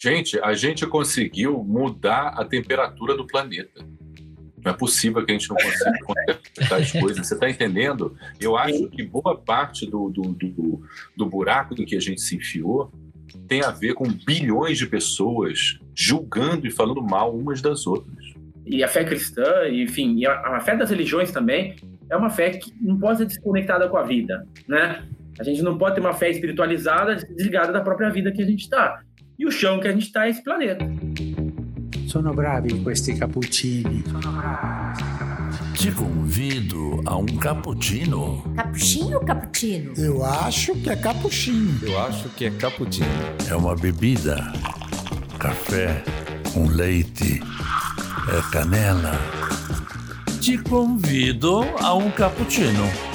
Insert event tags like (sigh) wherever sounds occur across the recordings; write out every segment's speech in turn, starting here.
Gente, a gente conseguiu mudar a temperatura do planeta. Não é possível que a gente não consiga (laughs) consertar as coisas. Você está entendendo? Eu acho que boa parte do, do, do, do buraco em que a gente se enfiou tem a ver com bilhões de pessoas julgando e falando mal umas das outras. E a fé cristã, enfim, a, a fé das religiões também, é uma fé que não pode ser desconectada com a vida, né? A gente não pode ter uma fé espiritualizada desligada da própria vida que a gente está. E o chão que a gente está é esse planeta. Sono bravi questi cappuccini. Te convido a um cappuccino. Cappuccino ou cappuccino? Eu acho que é cappuccino. Eu acho que é cappuccino. É uma bebida. Café com leite. É canela. Te convido a um cappuccino.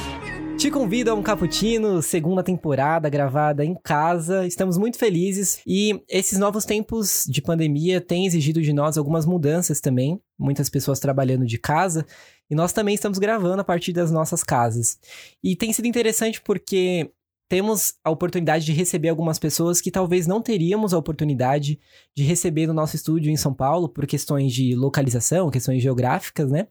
Te convido a um Cappuccino, segunda temporada gravada em casa. Estamos muito felizes e esses novos tempos de pandemia têm exigido de nós algumas mudanças também. Muitas pessoas trabalhando de casa e nós também estamos gravando a partir das nossas casas. E tem sido interessante porque temos a oportunidade de receber algumas pessoas que talvez não teríamos a oportunidade de receber no nosso estúdio em São Paulo por questões de localização, questões geográficas, né?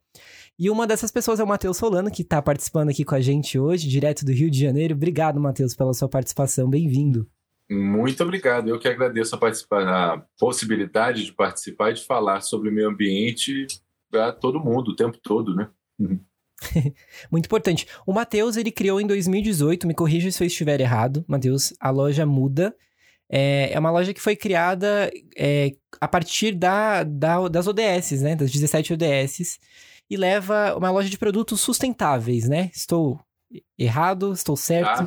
E uma dessas pessoas é o Matheus Solano, que está participando aqui com a gente hoje, direto do Rio de Janeiro. Obrigado, Matheus, pela sua participação. Bem-vindo. Muito obrigado. Eu que agradeço a, a possibilidade de participar e de falar sobre o meio ambiente para todo mundo, o tempo todo, né? (laughs) Muito importante. O Matheus, ele criou em 2018, me corrija se eu estiver errado, Matheus, a loja Muda. É, é uma loja que foi criada é, a partir da, da, das ODS, né? Das 17 ODS e leva uma loja de produtos sustentáveis, né? Estou errado? Estou certo?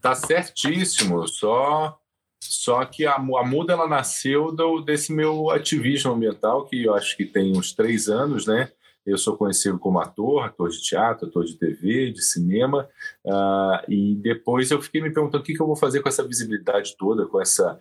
Tá, tá certíssimo. Só só que a, a Muda ela nasceu do, desse meu ativismo ambiental, que eu acho que tem uns três anos, né? Eu sou conhecido como ator, ator de teatro, ator de TV, de cinema, uh, e depois eu fiquei me perguntando o que, que eu vou fazer com essa visibilidade toda, com essa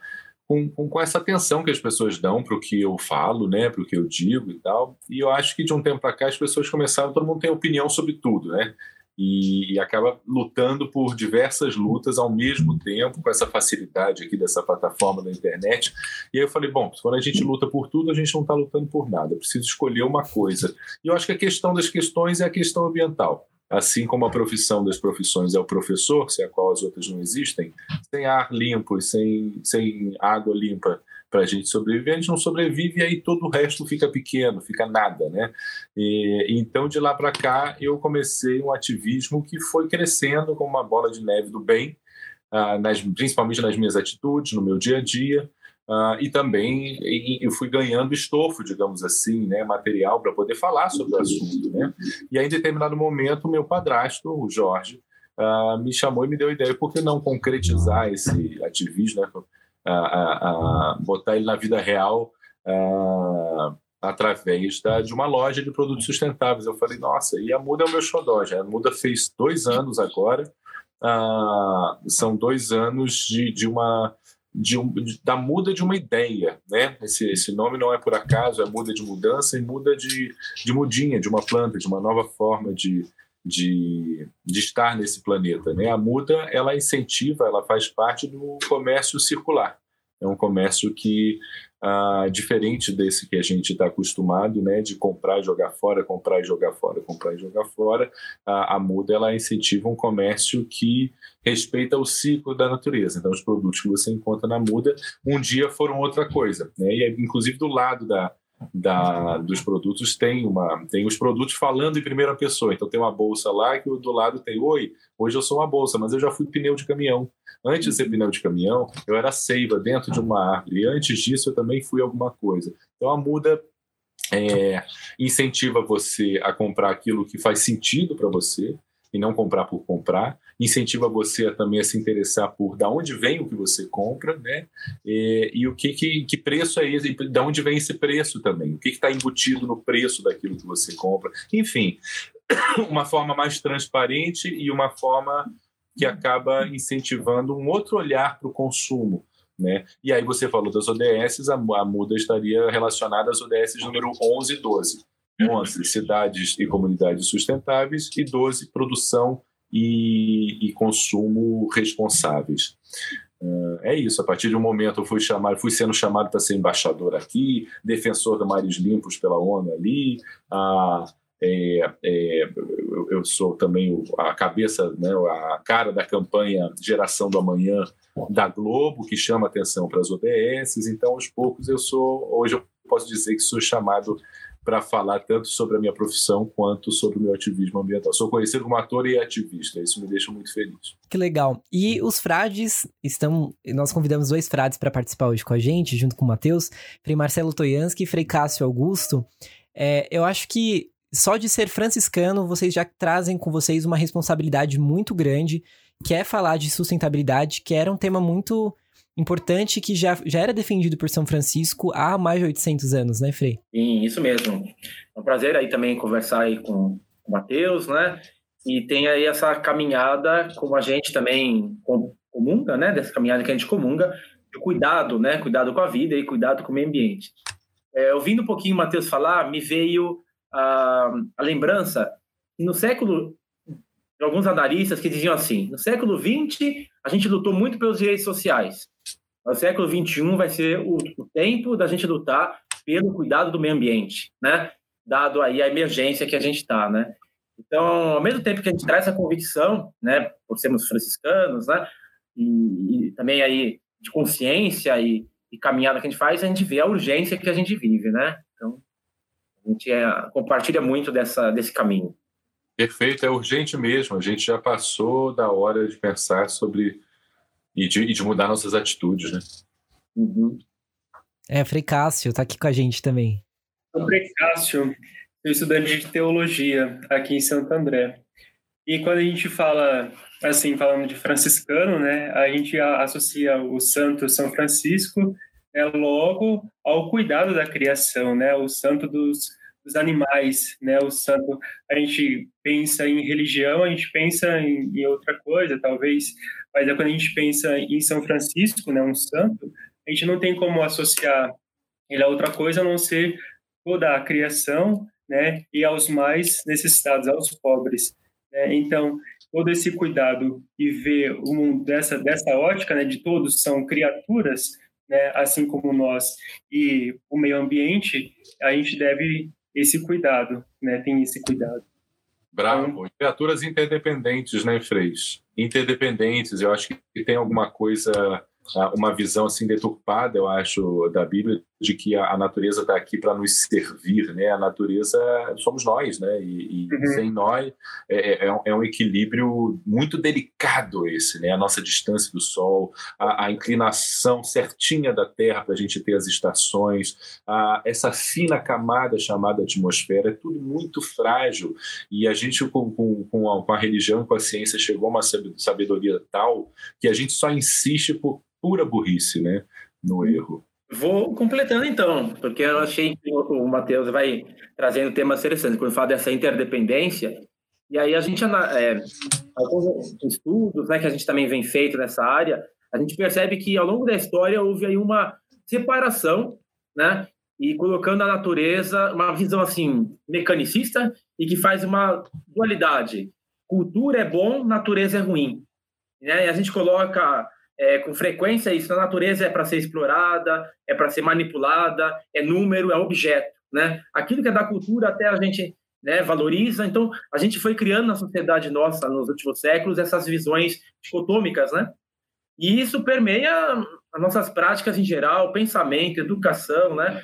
com, com, essa atenção que as pessoas dão para o que eu falo, né, para o que eu digo e tal. E eu acho que de um tempo para cá as pessoas começaram, todo mundo tem opinião sobre tudo, né? E, e, acaba lutando por diversas lutas ao mesmo tempo, com essa facilidade aqui dessa plataforma da internet. E aí eu falei, bom, quando a gente luta por tudo, a gente não está lutando por nada, eu preciso escolher uma coisa. E eu acho que a questão das questões é a questão ambiental assim como a profissão das profissões é o professor, sem a qual as outras não existem, sem ar limpo, sem, sem água limpa para a gente sobreviver, a gente não sobrevive e aí todo o resto fica pequeno, fica nada, né? E, então, de lá para cá, eu comecei um ativismo que foi crescendo como uma bola de neve do bem, ah, nas, principalmente nas minhas atitudes, no meu dia a dia, Uh, e também eu fui ganhando estofo, digamos assim, né, material para poder falar sobre o assunto. Né? E aí, em determinado momento, meu padrasto, o Jorge, uh, me chamou e me deu a ideia, por que não concretizar esse ativismo, né, uh, botar ele na vida real através da, de uma loja de produtos sustentáveis. Eu falei, nossa, e a Muda é o meu xodó, já. a Muda fez dois anos agora, são dois anos de, de uma de um, da muda de uma ideia, né? Esse, esse nome não é por acaso, é muda de mudança e muda de, de mudinha, de uma planta, de uma nova forma de, de, de estar nesse planeta, né? A muda, ela incentiva, ela faz parte do comércio circular. É um comércio que ah, diferente desse que a gente está acostumado, né, de comprar e jogar fora, comprar e jogar fora, comprar e jogar fora, a, Muda ela incentiva um comércio que respeita o ciclo da natureza. Então, os produtos que você encontra na Muda um dia foram outra coisa, né? E inclusive do lado da da, dos produtos tem uma tem os produtos falando em primeira pessoa. Então tem uma bolsa lá que do lado tem oi, hoje eu sou uma bolsa, mas eu já fui pneu de caminhão. Antes de ser pneu de caminhão, eu era seiva dentro de uma árvore. Antes disso eu também fui alguma coisa. Então a muda é, incentiva você a comprar aquilo que faz sentido para você e não comprar por comprar incentiva você também a se interessar por da onde vem o que você compra, né? E, e o que, que, que, preço é esse, da onde vem esse preço também, o que está embutido no preço daquilo que você compra. Enfim, (coughs) uma forma mais transparente e uma forma que acaba incentivando um outro olhar para o consumo. Né? E aí você falou das ODS, a muda estaria relacionada às ODS número 11 e 12. 11, cidades e comunidades sustentáveis, e 12, produção e, e consumo responsáveis. É isso, a partir de um momento eu fui chamado, fui sendo chamado para ser embaixador aqui, defensor da mares limpos pela ONU ali, a, é, é, eu sou também a cabeça, né, a cara da campanha Geração do Amanhã da Globo, que chama atenção para as OBS. Então, aos poucos, eu sou, hoje eu posso dizer que sou chamado para falar tanto sobre a minha profissão quanto sobre o meu ativismo ambiental. Sou conhecido como ator e ativista, isso me deixa muito feliz. Que legal. E os frades estão. Nós convidamos dois frades para participar hoje com a gente, junto com o Matheus, Frei Marcelo Toyansky e Frei Cássio Augusto. É, eu acho que só de ser franciscano, vocês já trazem com vocês uma responsabilidade muito grande, que é falar de sustentabilidade, que era um tema muito importante que já, já era defendido por São Francisco há mais de 800 anos, né, Frei? Sim, isso mesmo. É um prazer aí também conversar aí com o Matheus, né? E tem aí essa caminhada, como a gente também comunga, né? Dessa caminhada que a gente comunga, de cuidado, né? Cuidado com a vida e cuidado com o meio ambiente. É, ouvindo um pouquinho o Matheus falar, me veio a, a lembrança no século de alguns analistas que diziam assim: no século XX a gente lutou muito pelos direitos sociais. No século XXI vai ser o, o tempo da gente lutar pelo cuidado do meio ambiente, né? Dado aí a emergência que a gente está, né? Então, ao mesmo tempo que a gente traz essa convicção, né, por sermos franciscanos, né, e, e também aí de consciência e, e, caminhada que a gente faz, a gente vê a urgência que a gente vive, né? Então, a gente é, compartilha muito dessa, desse caminho. Perfeito, é urgente mesmo. A gente já passou da hora de pensar sobre e de, e de mudar nossas atitudes, né? Uhum. É, Frei Cássio tá aqui com a gente também. O Frei Cássio, eu estudante de teologia aqui em Santo André. E quando a gente fala, assim, falando de franciscano, né, a gente associa o santo São Francisco é logo ao cuidado da criação, né? O santo dos, dos animais, né? O santo, a gente pensa em religião, a gente pensa em, em outra coisa, talvez, mas é quando a gente pensa em São Francisco, né? Um santo, a gente não tem como associar ele a outra coisa a não ser toda a criação, né? E aos mais necessitados, aos pobres. Né? Então, todo esse cuidado e ver o mundo dessa dessa ótica, né? De todos são criaturas né, assim como nós, e o meio ambiente, a gente deve esse cuidado, né, tem esse cuidado. Bravo. Então, Criaturas interdependentes, né, Freis? Interdependentes, eu acho que tem alguma coisa uma visão assim deturpada, eu acho, da Bíblia de que a, natureza está aqui para nos servir, né? A natureza somos nós, né? E, e uhum. sem nós é, é, é, um equilíbrio muito delicado esse, né? A nossa distância do Sol, a, a inclinação certinha da Terra para a gente ter as estações, a, essa fina camada chamada atmosfera, é tudo muito frágil e a gente com, com, com, a, com a religião e com a ciência chegou a uma sabedoria tal que a gente só insiste por pura burrice, né, no erro. Vou completando então, porque eu achei que o Matheus vai trazendo temas interessantes, quando fala dessa interdependência, e aí a gente, é, alguns estudos né, que a gente também vem feito nessa área, a gente percebe que ao longo da história houve aí uma separação, né, e colocando a natureza, uma visão assim, mecanicista, e que faz uma dualidade. Cultura é bom, natureza é ruim. Né? E a gente coloca é, com frequência isso na natureza é para ser explorada, é para ser manipulada, é número, é objeto, né? Aquilo que é da cultura até a gente né, valoriza. Então, a gente foi criando na sociedade nossa nos últimos séculos essas visões dicotômicas, né? E isso permeia as nossas práticas em geral, pensamento, educação, né?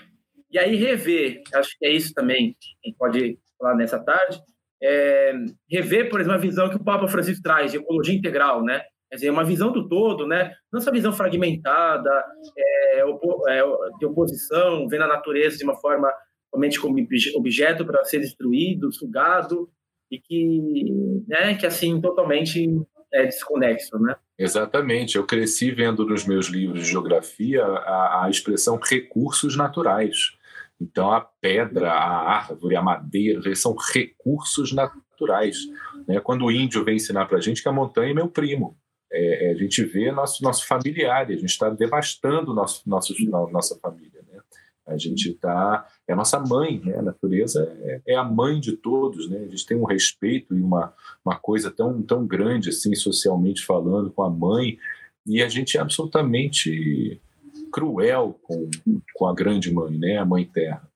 E aí rever, acho que é isso também, a gente pode falar nessa tarde, é, rever, por exemplo, a visão que o Papa Francisco traz de ecologia integral, né? Quer dizer, uma visão do todo, né? Não essa visão fragmentada, é, opo é, de oposição, vendo a natureza de uma forma somente como objeto para ser destruído, sugado, e que, né, que assim, totalmente é desconexo, né? Exatamente. Eu cresci vendo nos meus livros de geografia a, a expressão recursos naturais. Então, a pedra, a árvore, a madeira, são recursos naturais. Né? Quando o índio vem ensinar para a gente que a montanha é meu primo, é, é, a gente vê nosso, nosso familiar, a gente está devastando nosso, nosso, nossa família. Né? A gente está. É a nossa mãe, né? a natureza é, é, a mãe de todos. Né? A gente tem um respeito e uma, uma coisa tão, tão grande, assim, socialmente falando, com a mãe. e a gente é absolutamente cruel com, com a grande mãe, né, a mãe terra.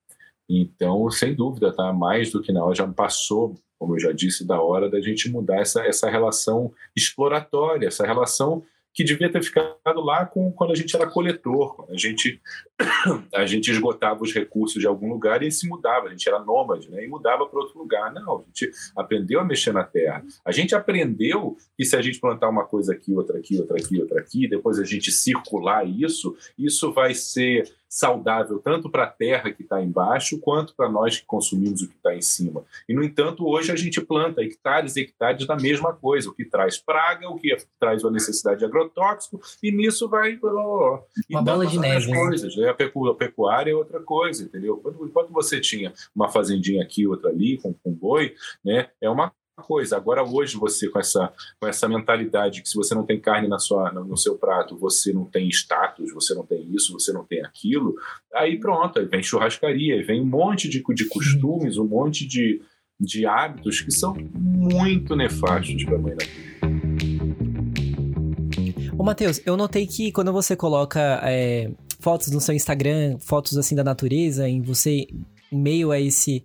Então, sem dúvida, tá mais do que na hora, já passou, como eu já disse, da hora da gente mudar essa, essa relação exploratória, essa relação que devia ter ficado lá com, quando a gente era coletor, quando a gente, (coughs) a gente esgotava os recursos de algum lugar e se mudava, a gente era nômade, né? E mudava para outro lugar. Não, a gente aprendeu a mexer na terra. A gente aprendeu que se a gente plantar uma coisa aqui, outra aqui, outra aqui, outra aqui, depois a gente circular isso, isso vai ser saudável tanto para a terra que está embaixo quanto para nós que consumimos o que está em cima. E, no entanto, hoje a gente planta hectares e hectares da mesma coisa, o que traz praga, o que traz uma necessidade de agrotóxico, e nisso vai. Oh, uma bola de neve. Né? Coisas, né? A pecuária é outra coisa, entendeu? Enquanto você tinha uma fazendinha aqui, outra ali, com, com boi, né? é uma coisa. Agora hoje você com essa com essa mentalidade que se você não tem carne na sua no seu prato, você não tem status, você não tem isso, você não tem aquilo, aí pronto, aí vem churrascaria, aí vem um monte de, de costumes, um monte de, de hábitos que são muito nefastos para a mãe natureza. Ô, Matheus, eu notei que quando você coloca é, fotos no seu Instagram, fotos assim da natureza, em você, em meio a esse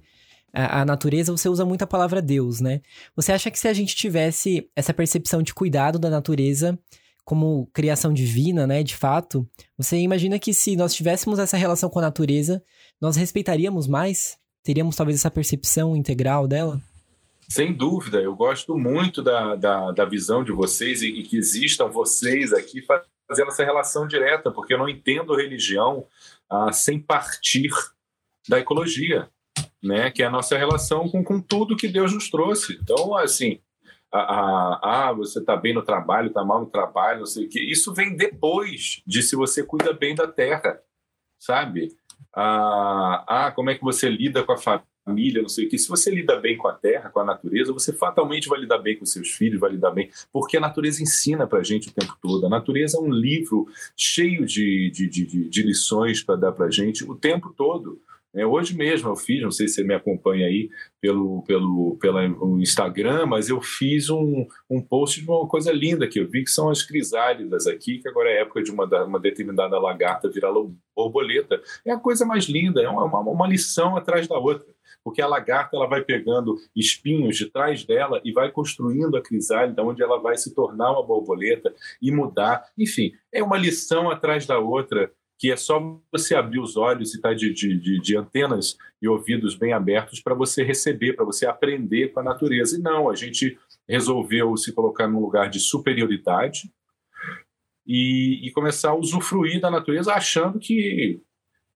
a, a, natureza, você usa muito a palavra Deus, né? Você acha que se a gente tivesse essa percepção de cuidado da natureza como criação divina, né, de fato, você imagina que se nós tivéssemos essa relação com a natureza, nós respeitaríamos mais? Teríamos talvez essa percepção integral dela? Sem dúvida, eu gosto muito da, da, da visão de vocês e, e que existam vocês aqui fazendo essa relação direta, porque eu não entendo religião ah, sem partir da ecologia né? Que é a nossa relação com, com tudo que Deus nos trouxe. Então, assim, a, a, a você está bem no trabalho, está mal no trabalho, não sei o que. Isso vem depois de se você cuida bem da terra, sabe? Ah, ah, como é que você lida com a família, não sei o que. Se você lida bem com a terra, com a natureza, você fatalmente vai lidar bem com seus filhos, vai lidar bem, porque a natureza ensina para a gente o tempo todo. A natureza é um livro cheio de, de, de, de lições para dar para a gente o tempo todo. É, hoje mesmo eu fiz, não sei se você me acompanha aí pelo, pelo, pelo Instagram, mas eu fiz um, um post de uma coisa linda que eu vi, que são as crisálidas aqui, que agora é época de uma, uma determinada lagarta virar borboleta. É a coisa mais linda, é uma, uma, lição atrás da outra porque a lagarta ela vai pegando espinhos de trás dela e vai construindo a crisálida, onde ela vai se tornar uma borboleta e mudar. Enfim, é uma lição atrás da outra que é só você abrir os olhos e estar tá de, de, de, antenas e ouvidos bem abertos para você receber, para você aprender com a natureza. E não, a gente resolveu se colocar num lugar de superioridade e, e começar a usufruir da natureza achando que,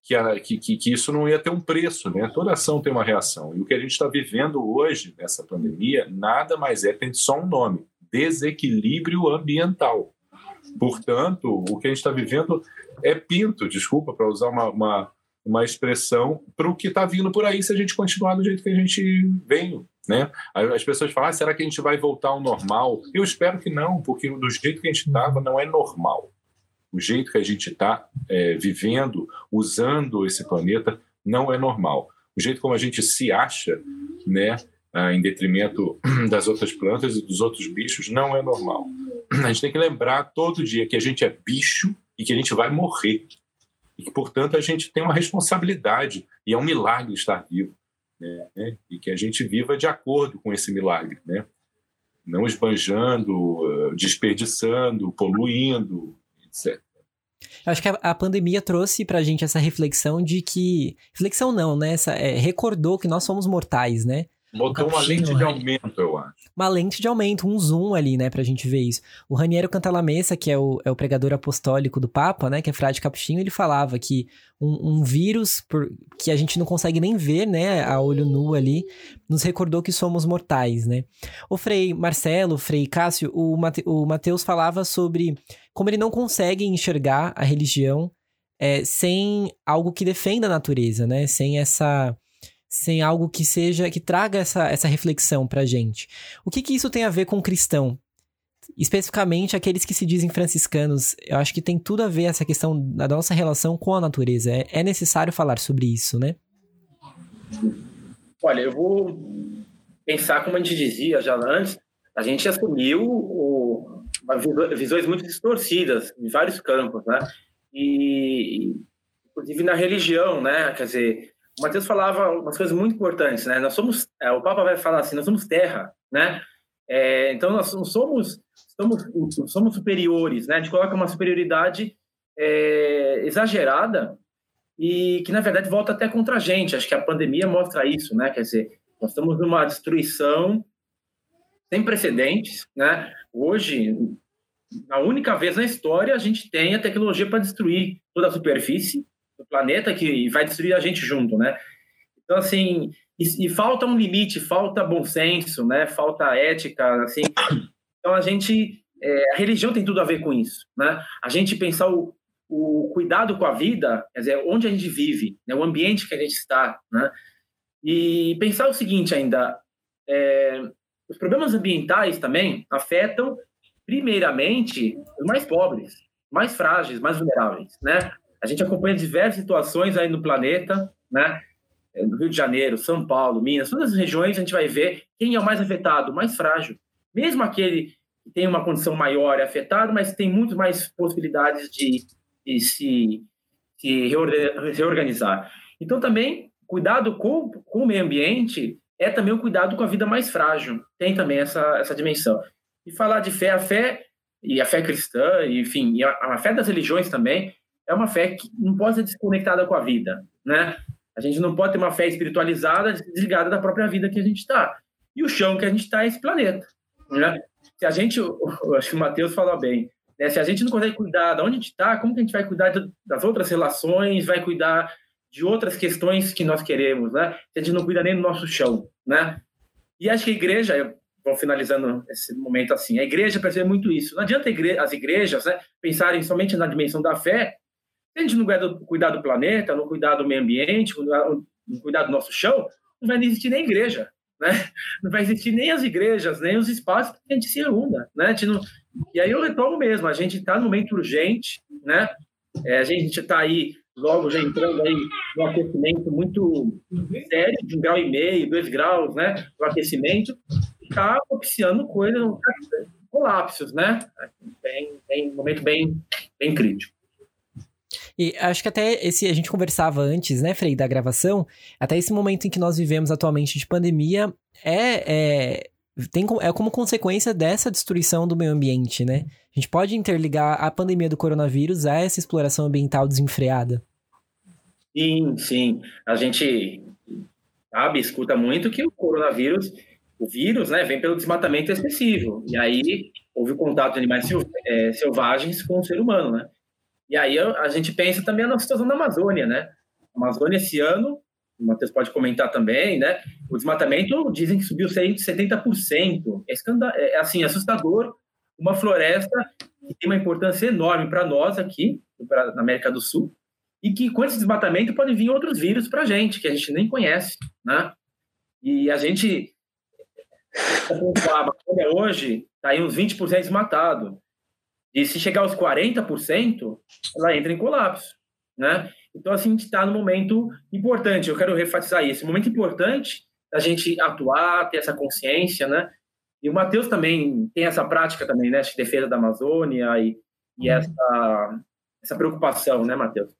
que, a, que, que, isso não ia ter um preço, né? Toda ação tem uma reação. E o que a gente está vivendo hoje, nessa pandemia, nada mais é, tem só um nome: desequilíbrio ambiental. Portanto, o que a gente está vivendo é pinto, desculpa para usar uma, uma, uma expressão, para o que está vindo por aí se a gente continuar do jeito que a gente veio. Né? As pessoas falam, ah, será que a gente vai voltar ao normal? Eu espero que não, porque do jeito que a gente estava não é normal. O jeito que a gente está é, vivendo, usando esse planeta, não é normal. O jeito como a gente se acha, né, ah, em detrimento (clears throat) das outras plantas e dos outros bichos, não é normal. (clears throat) A gente tem que lembrar todo dia que a gente é bicho e que a gente vai morrer. E que, portanto, a gente tem uma responsabilidade, e é um milagre estar vivo. Né? E que a gente viva de acordo com esse milagre. Né? Não esbanjando, desperdiçando, poluindo, etc. Eu acho que a, a pandemia trouxe pra gente essa reflexão de que. Reflexão não, né? Essa, é, recordou que nós somos mortais, né? Botou uma lente de aumento, eu acho. Uma lente de aumento, um zoom ali, né, pra gente ver isso. O Raniero Cantalamessa, que é o, é o pregador apostólico do Papa, né, que é frade capuchinho, ele falava que um, um vírus por, que a gente não consegue nem ver, né, a olho nu ali, nos recordou que somos mortais, né. O Frei Marcelo, o Frei Cássio, o, Mate, o Mateus falava sobre como ele não consegue enxergar a religião é, sem algo que defenda a natureza, né, sem essa sem algo que seja que traga essa, essa reflexão pra gente. O que que isso tem a ver com cristão? Especificamente aqueles que se dizem franciscanos, eu acho que tem tudo a ver essa questão da nossa relação com a natureza. É, é necessário falar sobre isso, né? Olha, eu vou pensar como a gente dizia já antes, a gente assumiu o, visões muito distorcidas em vários campos, né? E, inclusive na religião, né? Quer dizer, o Mateus falava umas coisas muito importantes, né? Nós somos, é, o Papa vai falar assim, nós somos terra, né? É, então nós não somos, somos, somos superiores, né? A gente coloca uma superioridade é, exagerada e que na verdade volta até contra a gente. Acho que a pandemia mostra isso, né? Quer dizer, nós estamos numa destruição sem precedentes, né? Hoje, a única vez na história, a gente tem a tecnologia para destruir toda a superfície do planeta que vai destruir a gente junto, né? Então, assim, e, e, falta um limite, falta bom senso, né? Falta ética, assim. Então, a gente... É, a religião tem tudo a ver com isso, né? A gente pensar o, o cuidado com a vida, quer dizer, onde a gente vive, né? o ambiente que a gente está, né? E pensar o seguinte ainda, é, os problemas ambientais também afetam, primeiramente, os mais pobres, mais frágeis, mais vulneráveis, né? A gente acompanha diversas situações aí no planeta, né? No Rio de Janeiro, São Paulo, Minas, todas as regiões a gente vai ver quem é o mais afetado, o mais frágil. Mesmo aquele que tem uma condição maior é afetado, mas tem muito mais possibilidades de, de se, se reorganizar. Então, também, cuidado com, com o meio ambiente é também o cuidado com a vida mais frágil. Tem também essa, essa dimensão. E falar de fé, a fé, e a fé cristã, enfim, e a, a fé das religiões também, é uma fé que não pode ser desconectada com a vida, né? A gente não pode ter uma fé espiritualizada desligada da própria vida que a gente está. E o chão que a gente está é esse planeta, né? Se a gente, acho que o Mateus fala bem, né? se a gente não consegue cuidar de onde a gente está, como que a gente vai cuidar das outras relações, vai cuidar de outras questões que nós queremos, né? Se a gente não cuida nem do nosso chão, né? E acho que a igreja, vou finalizando esse momento assim, a igreja percebe muito isso. Não adianta as igrejas né, pensarem somente na dimensão da fé, se a gente não cuidar do planeta, não cuidar do meio ambiente, não cuidar do nosso chão, não vai existir nem igreja, né? Não vai existir nem as igrejas, nem os espaços que a gente se reúna, né? Não... E aí eu retomo mesmo, a gente está no momento urgente, né? É, a gente está aí logo já entrando aí no aquecimento muito sério, de um grau e meio, dois graus, né, do aquecimento, está propiciando coisas, colapsos, né, bem, bem, um momento bem, bem crítico. E acho que até esse a gente conversava antes, né, Frei, da gravação, até esse momento em que nós vivemos atualmente de pandemia é, é tem, é como consequência dessa destruição do meio ambiente, né? A gente pode interligar a pandemia do coronavírus a essa exploração ambiental desenfreada? Sim, sim. A gente sabe, escuta muito que o coronavírus, o vírus, né, vem pelo desmatamento excessivo. E aí houve o contato de animais é, selvagens com o ser humano, né? E aí a gente pensa também na situação da Amazônia, né? A Amazônia esse ano o Matheus pode comentar também, né? O desmatamento dizem que subiu 70%. É, escanda é assim, assustador. Uma floresta que tem uma importância enorme para nós aqui, na América do Sul, e que com esse desmatamento podem vir outros vírus para a gente, que a gente nem conhece, né? E a gente. A Amazônia hoje está em uns 20% desmatado. E se chegar aos 40%, ela entra em colapso, né? Então, assim, a gente está no momento importante. Eu quero refatizar isso. Momento importante da gente atuar, ter essa consciência, né? E o Matheus também tem essa prática também, né? De defesa da Amazônia e, e uhum. essa, essa preocupação, né, Matheus?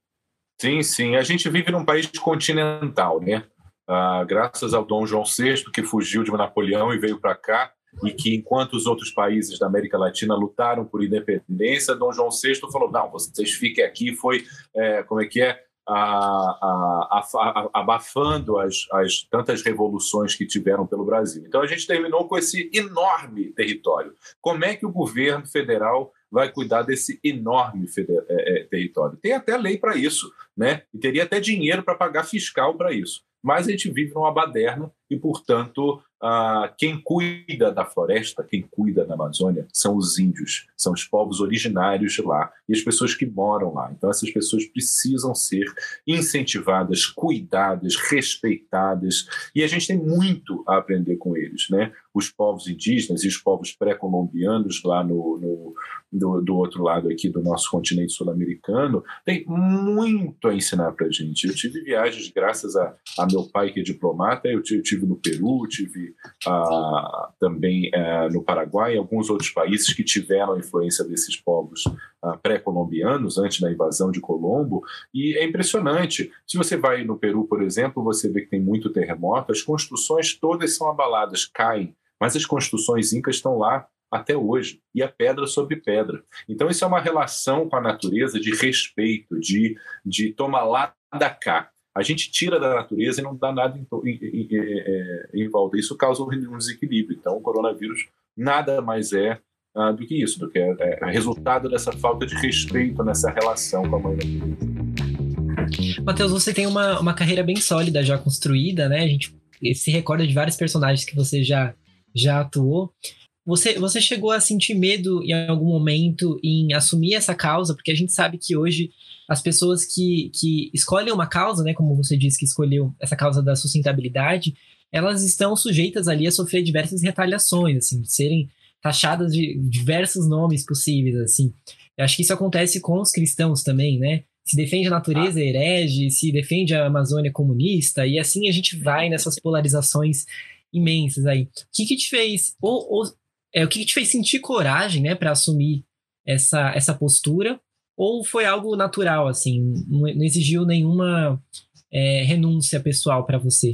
Sim, sim. A gente vive num país continental, né? Ah, graças ao Dom João VI, que fugiu de Napoleão e veio para cá, e que enquanto os outros países da América Latina lutaram por independência, Dom João VI falou: não, vocês fiquem aqui. Foi, é, como é que é? a, a, a, abafando as, as tantas revoluções que tiveram pelo Brasil. Então a gente terminou com esse enorme território. Como é que o governo federal vai cuidar desse enorme é, é, território? Tem até lei para isso, né? E teria até dinheiro para pagar fiscal para isso. Mas a gente vive numa baderna e, portanto, ah, quem cuida da floresta, quem cuida da Amazônia, são os índios, são os povos originários de lá e as pessoas que moram lá. Então, essas pessoas precisam ser incentivadas, cuidadas, respeitadas, e a gente tem muito a aprender com eles. Né? Os povos indígenas e os povos pré-colombianos lá no, no do, do, outro lado aqui do nosso continente sul-americano, tem muito a ensinar para a gente. Eu tive viagens, graças a, a, meu pai que é diplomata, eu tive, eu tive no Peru, tive ah, também ah, no Paraguai e alguns outros países que tiveram a influência desses povos ah, pré-colombianos antes da invasão de Colombo. E é impressionante. Se você vai no Peru, por exemplo, você vê que tem muito terremoto, as construções todas são abaladas, caem, mas as construções incas estão lá até hoje, e a pedra sobre pedra. Então, isso é uma relação com a natureza de respeito, de, de tomar lá da cá. A gente tira da natureza e não dá nada em, em, em, é, em volta. Isso causa um desequilíbrio. Então, o coronavírus nada mais é uh, do que isso, do que é, é, resultado dessa falta de respeito nessa relação com a mãe natureza. Matheus, você tem uma, uma carreira bem sólida já construída, né? A gente se recorda de vários personagens que você já, já atuou. Você, você chegou a sentir medo em algum momento em assumir essa causa? Porque a gente sabe que hoje as pessoas que, que escolhem uma causa, né, como você disse que escolheu essa causa da sustentabilidade, elas estão sujeitas ali a sofrer diversas retaliações, assim, de serem taxadas de diversos nomes possíveis, assim. Eu acho que isso acontece com os cristãos também, né? Se defende a natureza ah. herege, se defende a Amazônia comunista, e assim a gente vai (laughs) nessas polarizações imensas aí. O que que te fez, ou, ou é, o que te fez sentir coragem, né, para assumir essa, essa postura? Ou foi algo natural, assim, não, não exigiu nenhuma é, renúncia pessoal para você?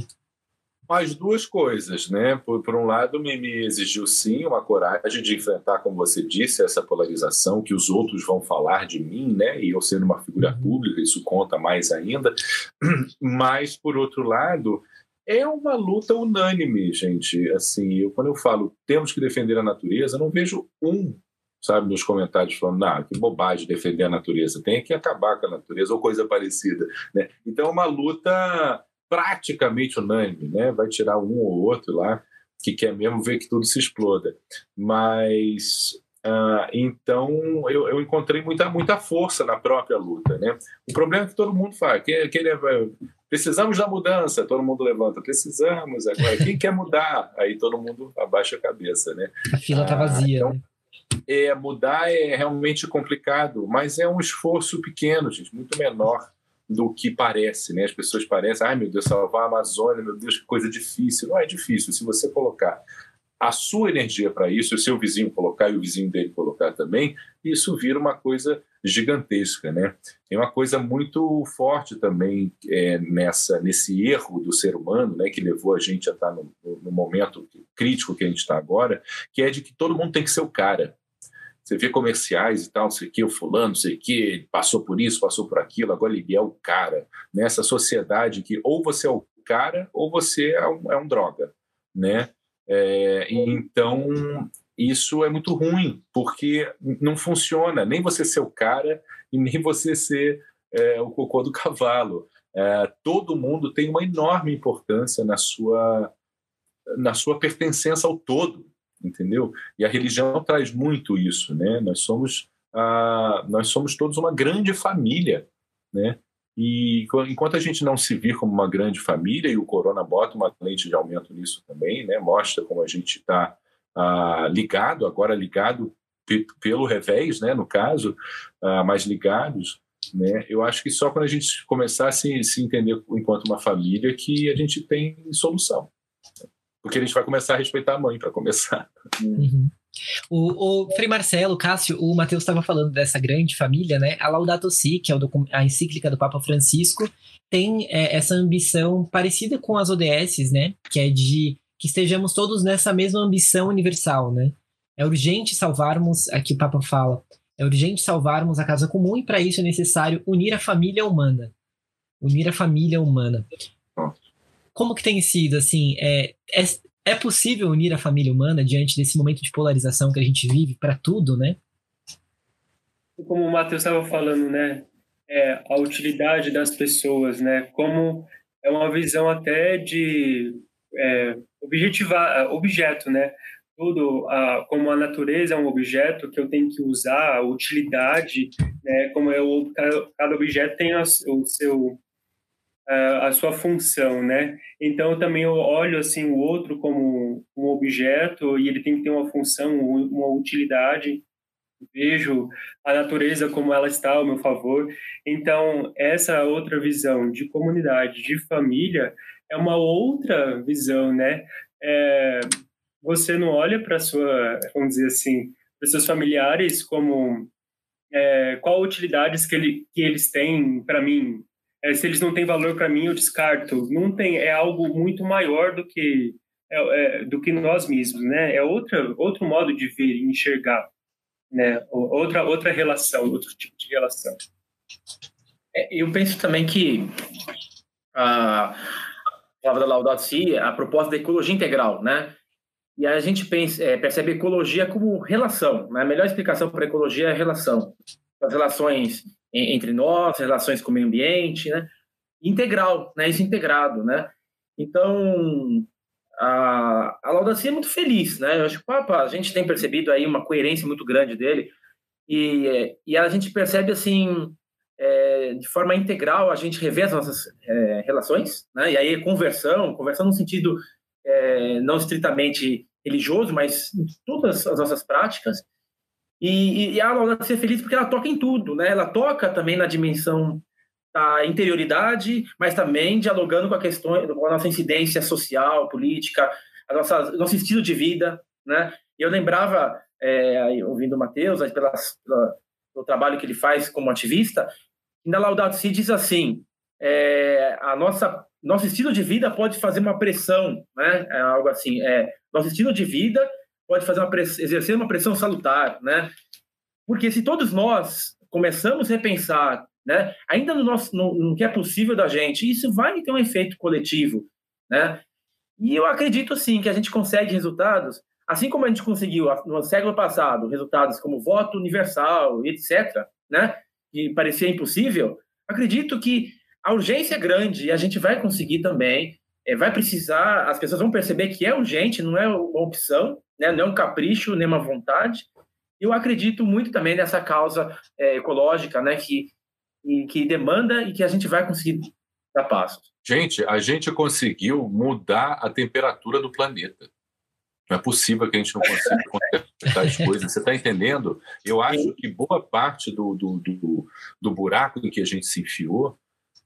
As duas coisas, né? Por, por um lado, me, me, exigiu sim uma coragem de enfrentar, como você disse, essa polarização que os outros vão falar de mim, né? E eu sendo uma figura uhum. pública, isso conta mais ainda. (clears throat) Mas, por outro lado, é uma luta unânime, gente. Assim, eu, quando eu falo temos que defender a natureza, não vejo um, sabe, nos comentários falando, ah, que bobagem defender a natureza, tem que acabar com a natureza ou coisa parecida, né? Então é uma luta praticamente unânime, né? Vai tirar um ou outro lá que quer mesmo ver que tudo se exploda, mas Uh, então eu, eu, encontrei muita, muita força na própria luta. Né? O problema é que todo mundo faz. Que, que ele, é, precisamos da mudança, todo mundo levanta. Precisamos agora. Quem quer mudar? Aí todo mundo abaixa a cabeça. Né? A fila está ah, vazia. Então, né? é, mudar é realmente complicado, mas é um esforço pequeno, gente, muito menor do que parece, né? As pessoas parecem, ai meu Deus, salvar a Amazônia, meu Deus, que coisa difícil. Não é difícil. Se você colocar a sua energia para isso, o seu vizinho colocar e o vizinho dele colocar também, isso vira uma coisa gigantesca, né? Tem uma coisa muito forte também é, nessa nesse erro do ser humano, né, que levou a gente a estar tá no, no momento crítico que a gente está agora, que é de que todo mundo tem que ser o cara. Você vê comerciais e tal, não sei o que, o fulano, não sei o que, passou por isso, passou por aquilo, agora ele é o cara. Nessa sociedade que ou você é o cara ou você é um, é um droga, né? É, então, isso é muito ruim, porque não funciona nem você ser o cara e nem você ser é, o cocô do (laughs) cavalo. É, todo mundo tem uma enorme importância na sua, na sua pertencença ao todo, entendeu? E a religião traz muito isso, né? Nós somos, ah, nós somos todos uma grande família, né? E enquanto a gente não se vir como uma grande família, e o Corona bota uma lente de aumento nisso também, né? mostra como a gente está ah, ligado, agora ligado pelo revés, né? no caso, ah, mais ligados, né? eu acho que só quando a gente começar a se, se entender enquanto uma família que a gente tem solução. Porque a gente vai começar a respeitar a mãe, para começar. Uhum. O, o Frei Marcelo, Cássio, o Matheus estava falando dessa grande família, né? A Laudato Si, que é a encíclica do Papa Francisco, tem é, essa ambição parecida com as ODS, né? Que é de que estejamos todos nessa mesma ambição universal, né? É urgente salvarmos, aqui o Papa fala, é urgente salvarmos a casa comum e para isso é necessário unir a família humana. Unir a família humana. Como que tem sido, assim, é, é é possível unir a família humana diante desse momento de polarização que a gente vive para tudo, né? Como o Matheus estava falando, né? É, a utilidade das pessoas, né? Como é uma visão até de é, objetivar objeto, né? Tudo, a, como a natureza é um objeto que eu tenho que usar, a utilidade, né? Como é o, cada, objeto tem o seu a sua função, né? Então também eu olho assim o outro como um objeto e ele tem que ter uma função, uma utilidade. Vejo a natureza como ela está ao meu favor. Então essa outra visão de comunidade, de família, é uma outra visão, né? é, você não olha para sua, vamos dizer assim, para seus familiares como é, qual utilidades que, ele, que eles têm para mim. É, se eles não têm valor para mim, eu descarto. Não tem, é algo muito maior do que é, é, do que nós mesmos, né? É outra outro modo de ver e enxergar, né? Outra outra relação, outro tipo de relação. É, eu penso também que a palavra da Laudato Si, a proposta da ecologia integral, né? E a gente pensa, é, percebe ecologia como relação. Né? A melhor explicação para ecologia é relação. As relações entre nós, relações com o meio ambiente, né? Integral, né? Isso integrado, né? Então, a, a Laudacia é muito feliz, né? Eu acho que Papa, a gente tem percebido aí uma coerência muito grande dele e, e a gente percebe, assim, é, de forma integral, a gente revê as nossas é, relações, né? E aí conversão, conversão no sentido é, não estritamente religioso, mas em todas as nossas práticas. E, e a aula ser feliz porque ela toca em tudo, né? Ela toca também na dimensão da interioridade, mas também dialogando com a questão, com a nossa incidência social, política, a nossa nosso estilo de vida, né? Eu lembrava, é, ouvindo o Matheus, pela, pelo trabalho que ele faz como ativista, na Laudato Si diz assim, é, a nossa nosso estilo de vida pode fazer uma pressão, né? É algo assim, é, nosso estilo de vida pode fazer uma exercer uma pressão salutar, né? Porque se todos nós começamos a repensar, né, ainda no nosso no, no que é possível da gente, isso vai ter um efeito coletivo, né? E eu acredito sim que a gente consegue resultados, assim como a gente conseguiu no século passado resultados como voto universal, etc, né? Que parecia impossível. Acredito que a urgência é grande e a gente vai conseguir também. É, vai precisar, as pessoas vão perceber que é urgente, não é uma opção, né? não é um capricho, nem uma vontade. Eu acredito muito também nessa causa é, ecológica, né? Que, e, que demanda e que a gente vai conseguir dar passos. Gente, a gente conseguiu mudar a temperatura do planeta. Não é possível que a gente não consiga consertar as (laughs) coisas. Você está entendendo? Eu acho que boa parte do, do, do, do buraco em que a gente se enfiou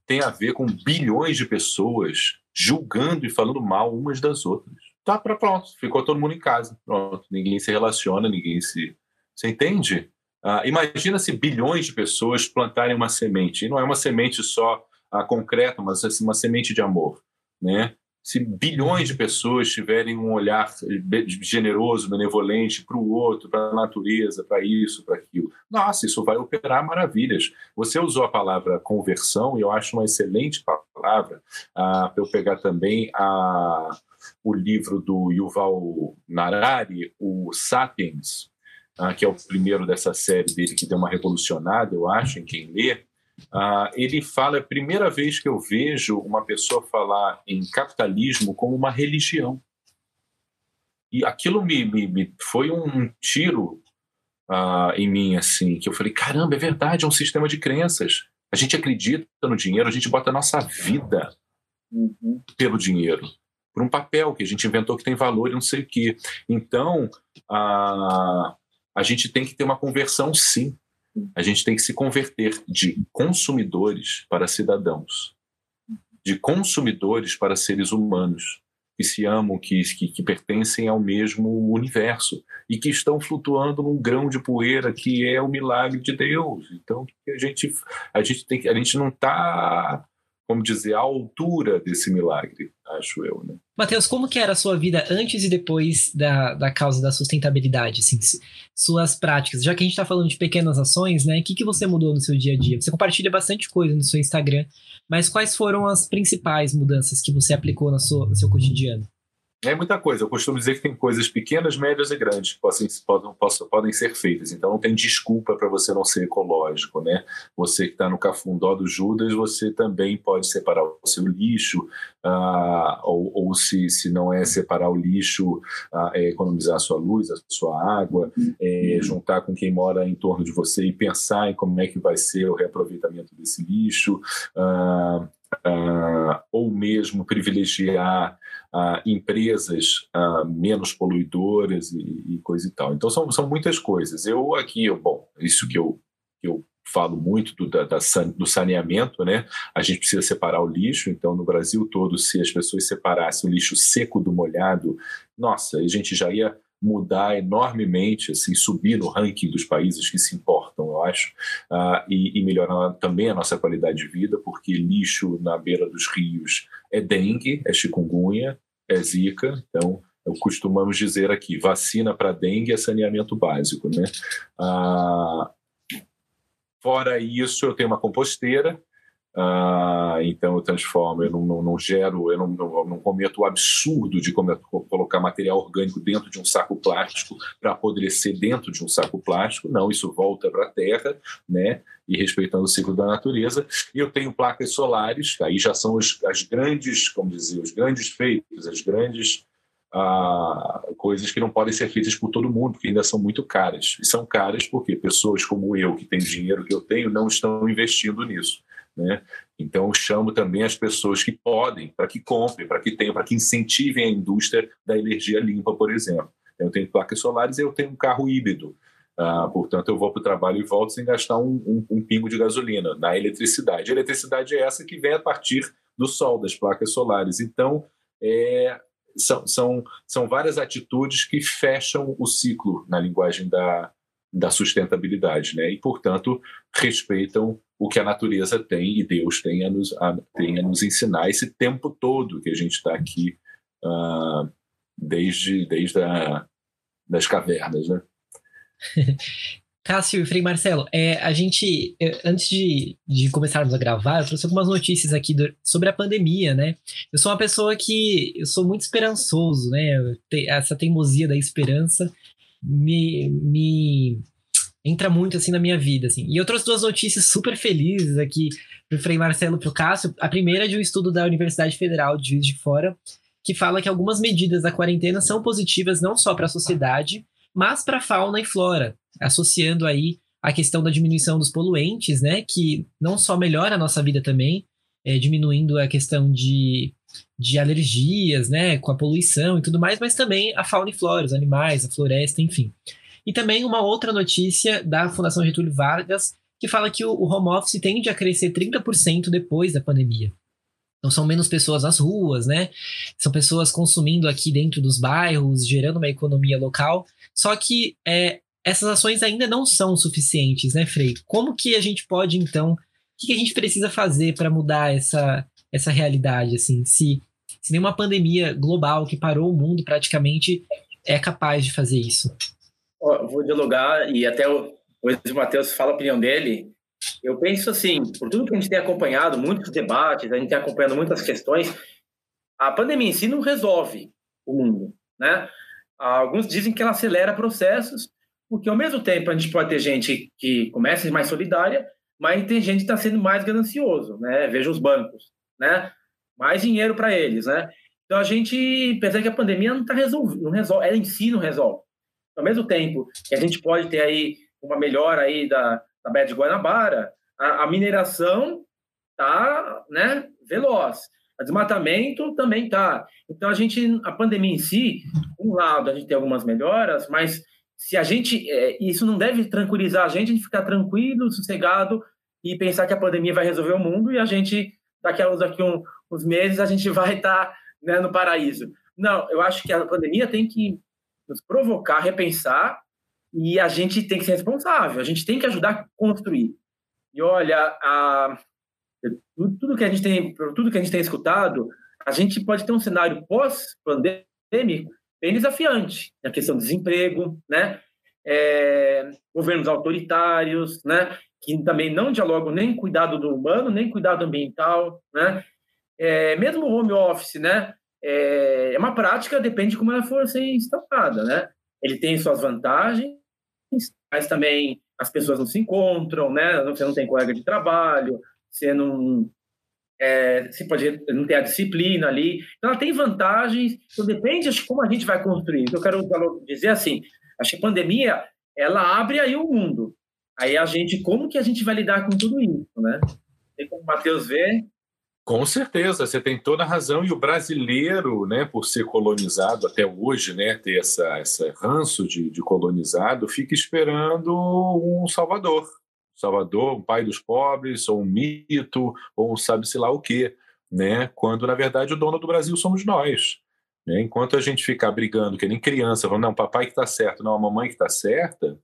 tem a ver com bilhões de pessoas julgando e falando mal umas das outras. Tá para pronto, ficou todo mundo em casa. Pronto, ninguém se relaciona, ninguém se. Você entende? Ah, imagina se bilhões de pessoas plantarem uma semente. E não é uma semente só ah, concreta, mas assim, uma semente de amor. Né? Se bilhões de pessoas tiverem um olhar generoso, benevolente para o outro, para a natureza, para isso, para aquilo, nossa, isso vai operar maravilhas. Você usou a palavra conversão, e eu acho uma excelente palavra ah, para eu pegar também a, o livro do Yuval Narari, o Sapiens, ah, que é o primeiro dessa série dele que deu uma revolucionada, eu acho, em quem lê. Uh, ele fala, é a primeira vez que eu vejo uma pessoa falar em capitalismo como uma religião. E aquilo me, me, me foi um tiro uh, em mim, assim, que eu falei, caramba, é verdade, é um sistema de crenças. A gente acredita no dinheiro, a gente bota a nossa vida uhum. pelo dinheiro, por um papel que a gente inventou que tem valor e não sei o quê. Então, uh, a gente tem que ter uma conversão, sim a gente tem que se converter de consumidores para cidadãos, de consumidores para seres humanos que se amam, que, que, que, pertencem ao mesmo universo e que estão flutuando num grão de poeira que é o milagre de Deus. Então a gente a gente tem a gente não está como dizer, à altura desse milagre, acho eu, né? Matheus, como que era a sua vida antes e depois da, da causa da sustentabilidade, assim, suas práticas? Já que a gente está falando de pequenas ações, né, o que, que você mudou no seu dia a dia? Você compartilha bastante coisa no seu Instagram, mas quais foram as principais mudanças que você aplicou no seu, no seu cotidiano? É muita coisa. Eu costumo dizer que tem coisas pequenas, médias e grandes que podem, podem ser feitas. Então não tem desculpa para você não ser ecológico, né? Você que está no cafundó do Judas, você também pode separar o seu lixo, ah, ou, ou se, se não é separar o lixo, ah, é economizar a sua luz, a sua água, é juntar com quem mora em torno de você e pensar em como é que vai ser o reaproveitamento desse lixo. Ah, uh, ou mesmo privilegiar empresas menos poluidoras e, e, coisa e tal. Então são, são muitas coisas. Eu aqui, eu, bom, isso que eu, que eu falo muito do, da, da, do saneamento, né? A gente precisa separar o lixo, então no Brasil todo, se as pessoas separassem o lixo seco do molhado, nossa, a gente já ia mudar enormemente, assim, subir no ranking dos países que se importam, eu acho, uh, e, e, melhorar também a nossa qualidade de vida, porque lixo na beira dos rios é dengue, é chikungunya, é zika, então costumamos dizer aqui, vacina para dengue é saneamento básico, né? Uh, fora isso, eu tenho uma composteira, ah, então eu transformo, eu não, não, não gero, eu não, não, não, cometo o absurdo de colocar material orgânico dentro de um saco plástico para apodrecer dentro de um saco plástico. Não, isso volta para a terra, né? E respeitando o ciclo da natureza. E eu tenho placas solares, aí já são os, as grandes, como dizer, os grandes feitos, as grandes ah, coisas que não podem ser feitas por todo mundo, porque ainda são muito caras. E são caras porque pessoas como eu, que têm dinheiro que eu tenho, não estão investindo nisso. Né? Então, chamo também as pessoas que podem, para que comprem, para que tenham, para que incentivem a indústria da energia limpa, por exemplo. Eu tenho placas solares e eu tenho um carro híbrido. Ah, portanto, eu vou para o trabalho e volto sem gastar um, um, um, pingo de gasolina na eletricidade. A eletricidade é essa que vem a partir do sol, das placas solares. Então, é, são, são, são várias atitudes que fecham o ciclo na linguagem da, da sustentabilidade, né? E, portanto, respeitam o que a natureza tem e Deus tem a nos, a, tem a nos ensinar esse tempo todo que a gente está aqui uh, desde, desde a, das cavernas, né? (laughs) Cássio e Frei Marcelo, é, a gente, antes de, de começarmos a gravar, eu trouxe algumas notícias aqui do, sobre a pandemia, né? Eu sou uma pessoa que, eu sou muito esperançoso, né? Te, essa teimosia da esperança me, me entra muito assim na minha vida, assim. E eu trouxe duas notícias super felizes aqui pro Frei Marcelo pro Cássio. A primeira é de um estudo da Universidade Federal de Juiz de Fora, que fala que algumas medidas da quarentena são positivas não só para a sociedade, mas para a fauna e flora, associando aí a questão da diminuição dos poluentes, né, que não só melhora a nossa vida também, é, diminuindo a questão de, de alergias, né, com a poluição e tudo mais, mas também a fauna e flora, os animais, a floresta, enfim. E também uma outra notícia da Fundação Getúlio Vargas, que fala que o, home office tende a crescer 30% depois da pandemia. Então são menos pessoas nas ruas, né? São pessoas consumindo aqui dentro dos bairros, gerando uma economia local. Só que é, essas ações ainda não são suficientes, né, Frei? Como que a gente pode, então, o que, a gente precisa fazer para mudar essa, essa realidade, assim? Se, se nenhuma pandemia global que parou o mundo praticamente é capaz de fazer isso. Vou dialogar e até o, o Matheus fala a opinião dele. Eu penso assim, por tudo que a gente tem acompanhado, muitos debates, a gente tem acompanhado muitas questões, a pandemia em si não resolve o mundo, né? Alguns dizem que ela acelera processos, porque ao mesmo tempo a gente pode ter gente que começa mais solidária, mas tem gente que está sendo mais ganancioso, né? Veja os bancos, né? Mais dinheiro para eles, né? Então a gente pensa que a pandemia não está resolvendo, não resolve, ela em si não resolve. Ao mesmo tempo que a gente pode ter aí uma melhora aí da, da Baía Guanabara, a, a mineração tá, né, veloz. O desmatamento também tá. Então a gente, a pandemia em si, um lado a gente tem algumas melhoras, mas se a gente, é, isso não deve tranquilizar a gente, a gente ficar tranquilo, sossegado e pensar que a pandemia vai resolver o mundo e a gente daqui a uns, daqui uns meses a gente (laughs) vai estar tá, né, no paraíso. Não, eu acho que a pandemia tem que nos provocar, repensar e a gente tem que ser responsável, a gente tem que ajudar a construir. E olha, a, tudo que a gente tem, tudo que a gente tem escutado, a gente pode ter um cenário pós-pandêmico bem desafiante na questão do desemprego, né? É, governos autoritários, né? Que também não dialogam nem cuidado do humano, nem cuidado ambiental, né? É, mesmo o home office, né? É, é uma prática, depende de como ela for ser instalada, né? Ele tem suas vantagens, mas também as pessoas não se encontram, né? Você não tem colega de trabalho, você não é, você pode não ter a disciplina ali. Então, ela tem vantagens. Então, depende de como a gente vai construir. Eu quero dizer assim, acho que a pandemia, ela abre aí o mundo. Aí a gente, como que a gente vai lidar com tudo isso, né? Tem como o Matheus ver, com certeza, você tem toda a razão. E o brasileiro, né, por ser colonizado até hoje, né, ter essa, essa ranço de, de colonizado, fica esperando um salvador. Salvador, um pai dos pobres, ou um mito, ou um sabe-se lá o quê, né? quando, na verdade, o dono do Brasil somos nós. Né? Enquanto a gente ficar brigando, que nem criança, falando, não, papai que está certo, não, a mamãe que está certa,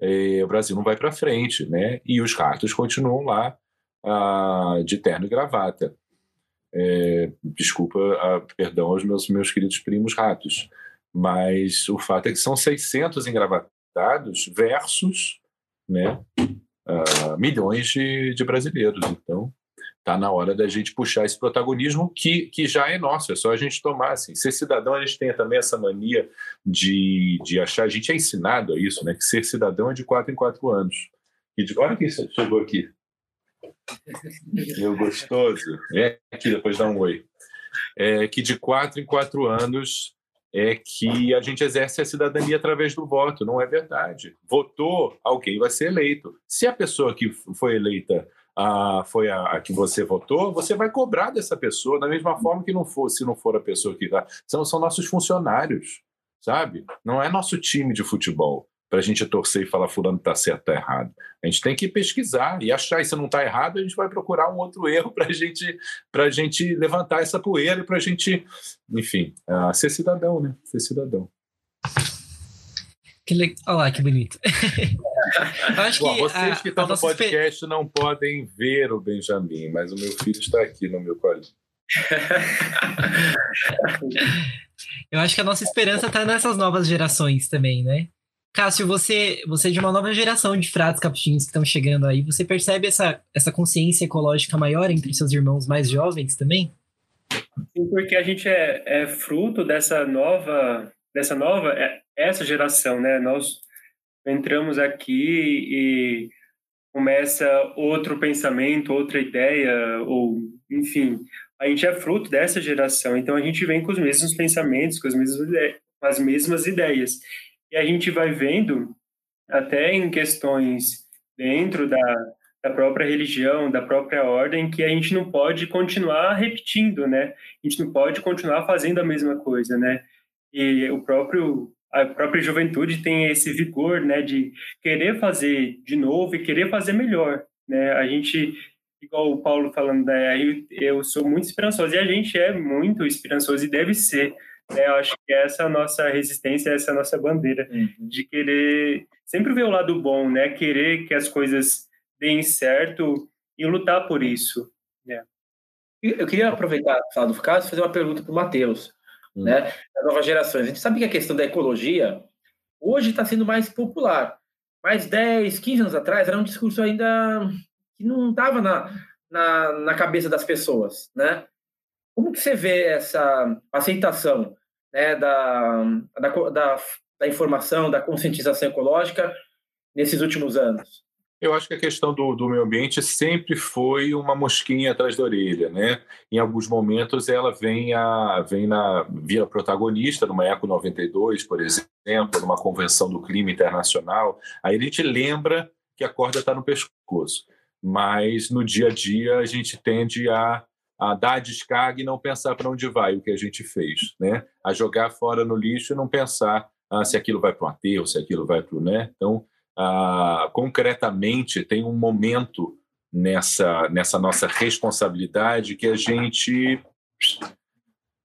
é, o Brasil não vai para frente, né? E os ratos continuam lá ah, de terno e gravata. É, desculpa, ah, perdão aos meus, meus queridos primos ratos, mas o fato é que são 600 engravatados versus né, ah, milhões de, de brasileiros. Então, Está na hora da gente puxar esse protagonismo que, que já é nosso, é só a gente tomar. Assim. Ser cidadão, a gente tem também essa mania de, de achar, a gente é ensinado a isso, né? Que ser cidadão é de quatro em quatro anos. E de, olha quem chegou aqui. Meu gostoso. É aqui, depois dá um oi. É que de quatro em quatro anos é que a gente exerce a cidadania através do voto. Não é verdade. Votou, alguém vai ser eleito. Se a pessoa que foi eleita foi a, a, que você votou, você vai cobrar dessa pessoa da mesma forma que não for, se não for a pessoa que está. São, são nossos funcionários, sabe? Não é nosso time de futebol para a gente torcer e falar fulano está certo, está errado. A gente tem que pesquisar e achar, e se não está errado, a gente vai procurar um outro (laughs) erro para gente, a gente levantar essa poeira e para a gente, enfim, uh, ser cidadão, né? Ser cidadão. Que le... Olha lá, que bonito. (laughs) acho Bom, que vocês a, que estão no podcast esper... não podem ver o Benjamin, mas o meu filho está aqui no meu colinho. (laughs) Eu acho que a nossa esperança está nessas novas gerações também, né? Cássio, você, você é de uma nova geração de fratos capuchinhos que estão chegando aí. Você percebe essa, essa consciência ecológica maior entre seus irmãos mais jovens também? Sim, porque a gente é, é fruto dessa nova, dessa nova, é, essa geração, né? Nós entramos aqui e começa outro pensamento, outra ideia, ou enfim, a gente é fruto dessa geração, então a gente vem com os mesmos pensamentos, com as mesmas, com as mesmas ideias. E a gente vai vendo, até em questões dentro da, da própria religião, da própria ordem, que a gente não pode continuar repetindo, né? A gente não pode continuar fazendo a mesma coisa, né? E o próprio a própria juventude tem esse vigor, né, de querer fazer de novo e querer fazer melhor, né? A gente, igual o Paulo falando, né, eu, eu sou muito esperançoso e a gente é muito esperançoso e deve ser. Né? Eu acho que essa é a nossa resistência, essa é a nossa bandeira uhum. de querer sempre ver o lado bom, né? Querer que as coisas deem certo e lutar por isso. Né? Eu queria aproveitar falar do caso e fazer uma pergunta para o Matheus hum. né, das novas gerações. A gente sabe que a questão da ecologia hoje está sendo mais popular. Mais 10, 15 anos atrás era um discurso ainda que não estava na, na, na, cabeça das pessoas, né? Como que você vê essa aceitação né, da, da, da, da informação, da conscientização ecológica nesses últimos anos? Eu acho que a questão do, do meio ambiente sempre foi uma mosquinha atrás da orelha, né? Em alguns momentos ela vem a vem na vira protagonista numa Eco 92, por exemplo, numa convenção do clima internacional. Aí a gente lembra que a corda está no pescoço, mas no dia a dia a gente tende a a dar descarga e não pensar para onde vai o que a gente fez, né? A jogar fora no lixo e não pensar ah, se aquilo vai para o aterro, se aquilo vai para o, né? Então ah, concretamente tem um momento nessa, nessa nossa responsabilidade que a gente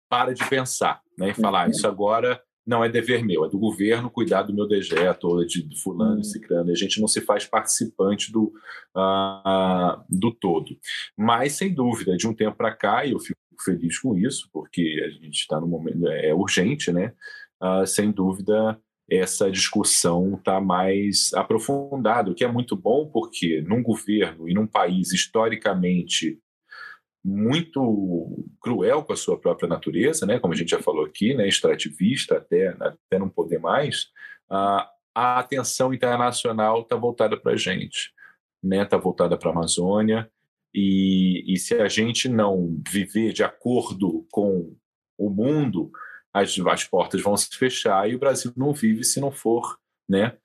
para de pensar né, e falar: ah, isso agora não é dever meu, é do governo cuidar do meu dejeto ou de fulano, ciclano, e a gente não se faz participante do, uh, do todo. Mas, sem dúvida, de um tempo para cá, e eu fico feliz com isso, porque a gente está no momento, é urgente, né? Uh, sem dúvida, essa discussão está mais aprofundada, o que é muito bom, porque num governo e num país historicamente muito cruel com a sua própria natureza, né, como a gente já falou aqui, né, extrativista até, até não poder mais, a, a atenção internacional está voltada para a gente, está né, tá voltada para a Amazônia, e, e se a gente não viver de acordo com o mundo, as, as portas vão se fechar e o Brasil não vive se não for, né?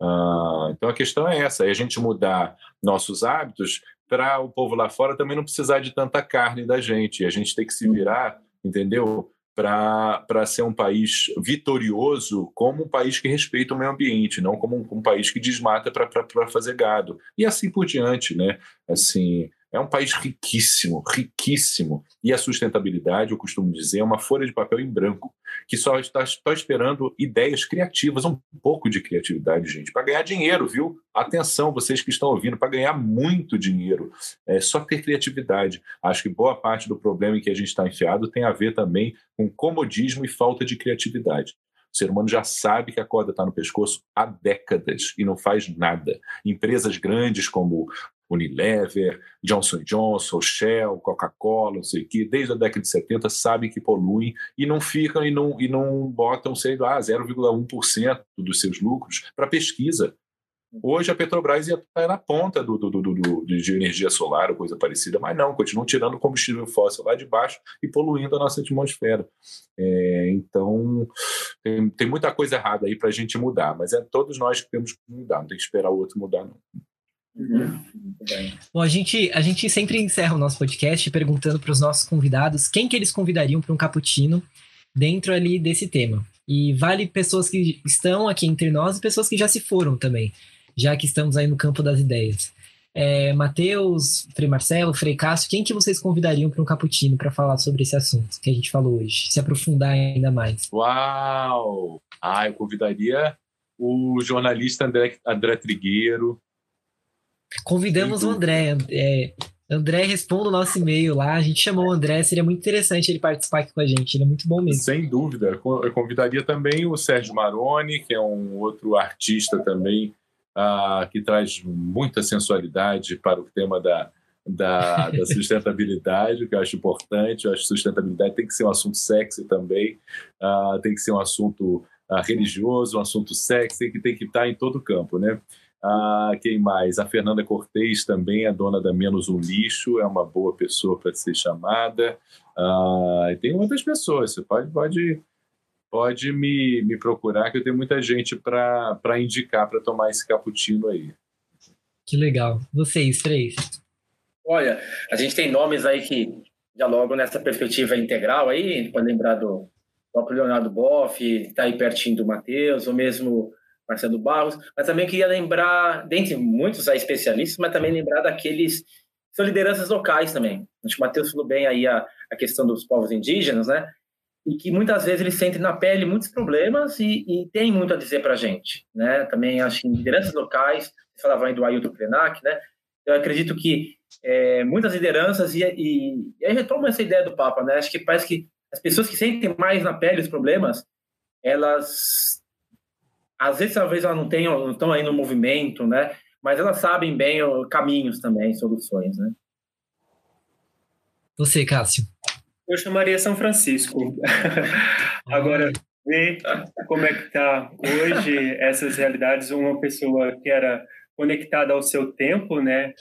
Uh, então a questão é essa, é a gente mudar nossos hábitos para o povo lá fora também não precisar de tanta carne da gente, a gente tem que se virar, entendeu? para ser um país vitorioso como um país que respeita o meio ambiente, não como um, um país que desmata para fazer gado. E assim por diante, né? Assim, é um país riquíssimo, riquíssimo. E a sustentabilidade, eu costumo dizer, é uma folha de papel em branco, que só está, esperando ideias criativas, um pouco de criatividade, gente, para ganhar dinheiro, viu? Atenção, vocês que estão ouvindo, para ganhar muito dinheiro. É só ter criatividade. Acho que boa parte do problema em que a gente está enfiado tem a ver também com comodismo e falta de criatividade. O ser humano já sabe que a corda está no pescoço há décadas e não faz nada. Empresas grandes como Unilever, Johnson Johnson, Shell, Coca-Cola, não sei o quê, desde a década de 70 sabem que poluem e não ficam e não, e não botam, sei lá, 0,1% dos seus lucros para pesquisa. Hoje a Petrobras ia estar na ponta do, do, do, do, de energia solar ou coisa parecida, mas não, continuam tirando combustível fóssil lá de baixo e poluindo a nossa atmosfera. É, então, tem, tem muita coisa errada aí para a gente mudar, mas é todos nós que temos que mudar, não tem que esperar o outro mudar, não. Uhum. Bom, a gente, a gente sempre encerra o nosso podcast perguntando para os nossos convidados quem que eles convidariam para um cappuccino dentro ali desse tema. E vale pessoas que estão aqui entre nós e pessoas que já se foram também, já que estamos aí no campo das ideias. É, Matheus, Frei Marcelo, Frei Cássio, quem que vocês convidariam para um cappuccino para falar sobre esse assunto que a gente falou hoje? Se aprofundar ainda mais. Uau! Ah, eu convidaria o jornalista André, André Trigueiro, Convidamos o André. É, André, responda o nosso e-mail lá. A gente chamou o André, seria muito interessante ele participar aqui com a gente. Ele é muito bom mesmo. Sem dúvida. Eu convidaria também o Sérgio Maroni, que é um outro artista também, uh, que traz muita sensualidade para o tema da, da, (laughs) da sustentabilidade, que eu acho importante. Eu acho que sustentabilidade tem que ser um assunto sexy também, uh, tem que ser um assunto uh, religioso, um assunto sexy, que tem que estar em todo campo, né? Ah, quem mais? A Fernanda Cortez também é dona da Menos um Lixo, é uma boa pessoa para ser chamada. Ah, e tem outras pessoas, você pode, pode, pode me, me procurar, que eu tenho muita gente para indicar para tomar esse cappuccino aí. Que legal. Vocês três? Olha, a gente tem nomes aí que dialogam nessa perspectiva integral aí, pode lembrar do próprio Leonardo Boff, está aí pertinho do Matheus, ou mesmo Marcelo Barros, mas também queria lembrar, dentre muitos especialistas, mas também lembrar daqueles que são lideranças locais também. Acho que o Matheus falou bem aí a, a questão dos povos indígenas, né? E que muitas vezes eles sentem na pele muitos problemas e, e tem muito a dizer para a gente, né? Também acho que lideranças locais, você falava aí do Ailton Krenak, né? Eu acredito que é, muitas lideranças, e, e, e aí retoma essa ideia do Papa, né? Acho que parece que as pessoas que sentem mais na pele os problemas, elas às vezes talvez elas não tenham, não estão aí no movimento, né? Mas elas sabem bem caminhos também, soluções, né? Você, Cássio. Eu chamaria São Francisco. (laughs) Agora, ver como é que está hoje essas realidades. Uma pessoa que era conectada ao seu tempo, né?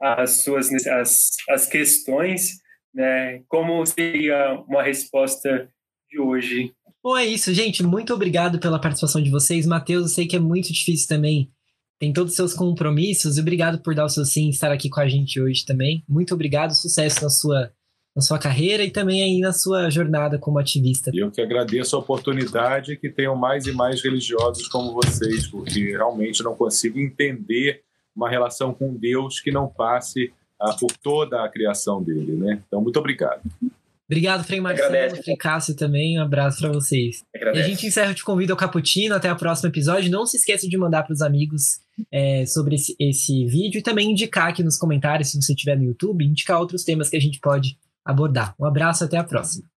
As suas as, as questões, né? Como seria uma resposta de hoje Bom, é isso, gente. Muito obrigado pela participação de vocês. Matheus, eu sei que é muito difícil também. Tem todos os seus compromissos. Obrigado por dar o seu sim estar aqui com a gente hoje também. Muito obrigado. Sucesso na sua, na sua carreira e também aí na sua jornada como ativista. Eu que agradeço a oportunidade que tenham mais e mais religiosos como vocês, porque realmente não consigo entender uma relação com Deus que não passe ah, por toda a criação dele, né? Então, muito obrigado. Obrigado, Frei Marcelo, Frei Cássio também. Um abraço para vocês. E a gente encerra, te convido ao Caputino. Até o próximo episódio. Não se esqueça de mandar para os amigos é, sobre esse, esse vídeo e também indicar aqui nos comentários, se você estiver no YouTube, indicar outros temas que a gente pode abordar. Um abraço, até a próxima.